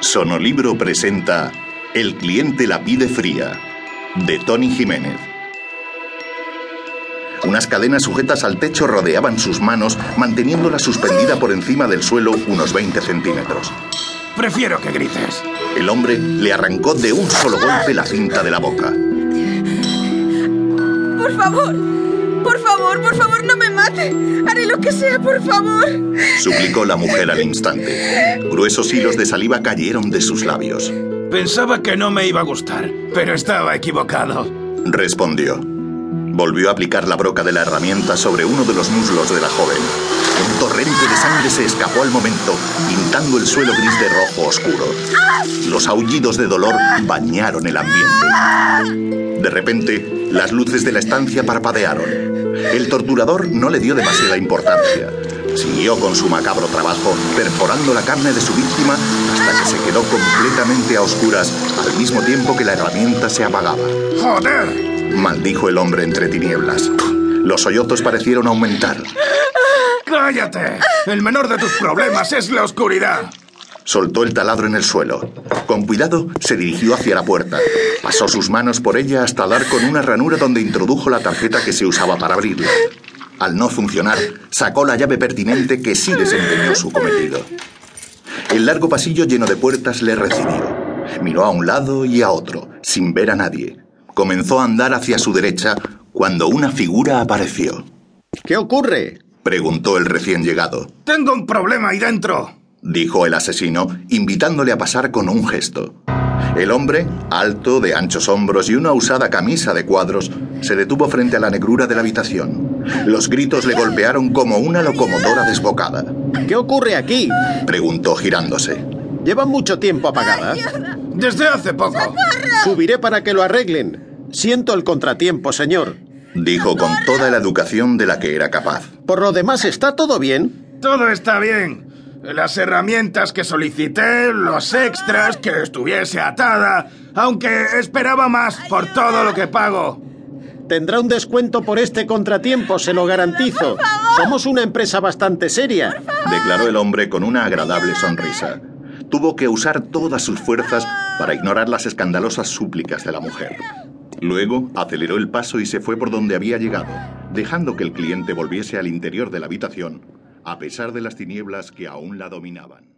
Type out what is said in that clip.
Sonolibro presenta El cliente la pide fría, de Tony Jiménez. Unas cadenas sujetas al techo rodeaban sus manos, manteniéndola suspendida por encima del suelo unos 20 centímetros. Prefiero que grites. El hombre le arrancó de un solo golpe la cinta de la boca. Por favor, por favor, por favor, no me mate. Haré lo que sea, por favor. Suplicó la mujer al instante. Gruesos hilos de saliva cayeron de sus labios. Pensaba que no me iba a gustar, pero estaba equivocado. Respondió. Volvió a aplicar la broca de la herramienta sobre uno de los muslos de la joven. Un torrente de sangre se escapó al momento, pintando el suelo gris de rojo oscuro. Los aullidos de dolor bañaron el ambiente. De repente, las luces de la estancia parpadearon. El torturador no le dio demasiada importancia. Siguió con su macabro trabajo, perforando la carne de su víctima hasta que se quedó completamente a oscuras, al mismo tiempo que la herramienta se apagaba. ¡Joder! Maldijo el hombre entre tinieblas. Los sollozos parecieron aumentar. ¡Cállate! El menor de tus problemas es la oscuridad. Soltó el taladro en el suelo. Con cuidado se dirigió hacia la puerta. Pasó sus manos por ella hasta dar con una ranura donde introdujo la tarjeta que se usaba para abrirla. Al no funcionar, sacó la llave pertinente que sí desempeñó su cometido. El largo pasillo lleno de puertas le recibió. Miró a un lado y a otro, sin ver a nadie. Comenzó a andar hacia su derecha cuando una figura apareció. ¿Qué ocurre? Preguntó el recién llegado. Tengo un problema ahí dentro. Dijo el asesino, invitándole a pasar con un gesto. El hombre, alto, de anchos hombros y una usada camisa de cuadros, se detuvo frente a la negrura de la habitación. Los gritos le golpearon como una locomotora desbocada. ¿Qué ocurre aquí? Preguntó girándose. ¿Lleva mucho tiempo apagada? Desde hace poco. Subiré para que lo arreglen. Siento el contratiempo, señor. Dijo con toda la educación de la que era capaz. Por lo demás, ¿está todo bien? Todo está bien. Las herramientas que solicité, los extras, que estuviese atada, aunque esperaba más por todo lo que pago. Tendrá un descuento por este contratiempo, se lo garantizo. Somos una empresa bastante seria. Declaró el hombre con una agradable sonrisa. Tuvo que usar todas sus fuerzas para ignorar las escandalosas súplicas de la mujer. Luego aceleró el paso y se fue por donde había llegado, dejando que el cliente volviese al interior de la habitación, a pesar de las tinieblas que aún la dominaban.